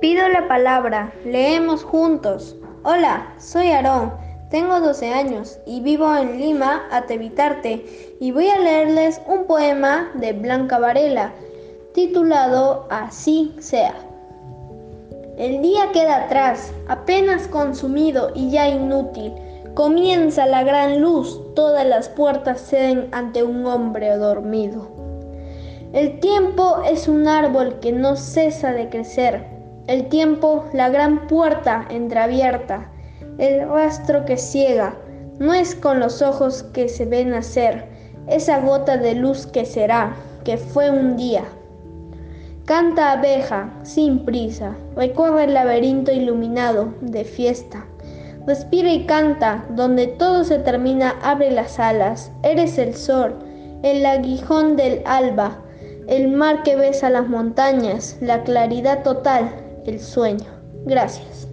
pido la palabra, leemos juntos. Hola, soy Aarón, tengo 12 años y vivo en Lima, Atevitarte, y voy a leerles un poema de Blanca Varela, titulado Así sea. El día queda atrás, apenas consumido y ya inútil. Comienza la gran luz, todas las puertas ceden ante un hombre dormido. El tiempo es un árbol que no cesa de crecer. El tiempo, la gran puerta entreabierta. El rastro que ciega, no es con los ojos que se ven nacer, esa gota de luz que será, que fue un día. Canta abeja, sin prisa, recorre el laberinto iluminado de fiesta. Respira y canta, donde todo se termina, abre las alas. Eres el sol, el aguijón del alba, el mar que besa las montañas, la claridad total, el sueño. Gracias.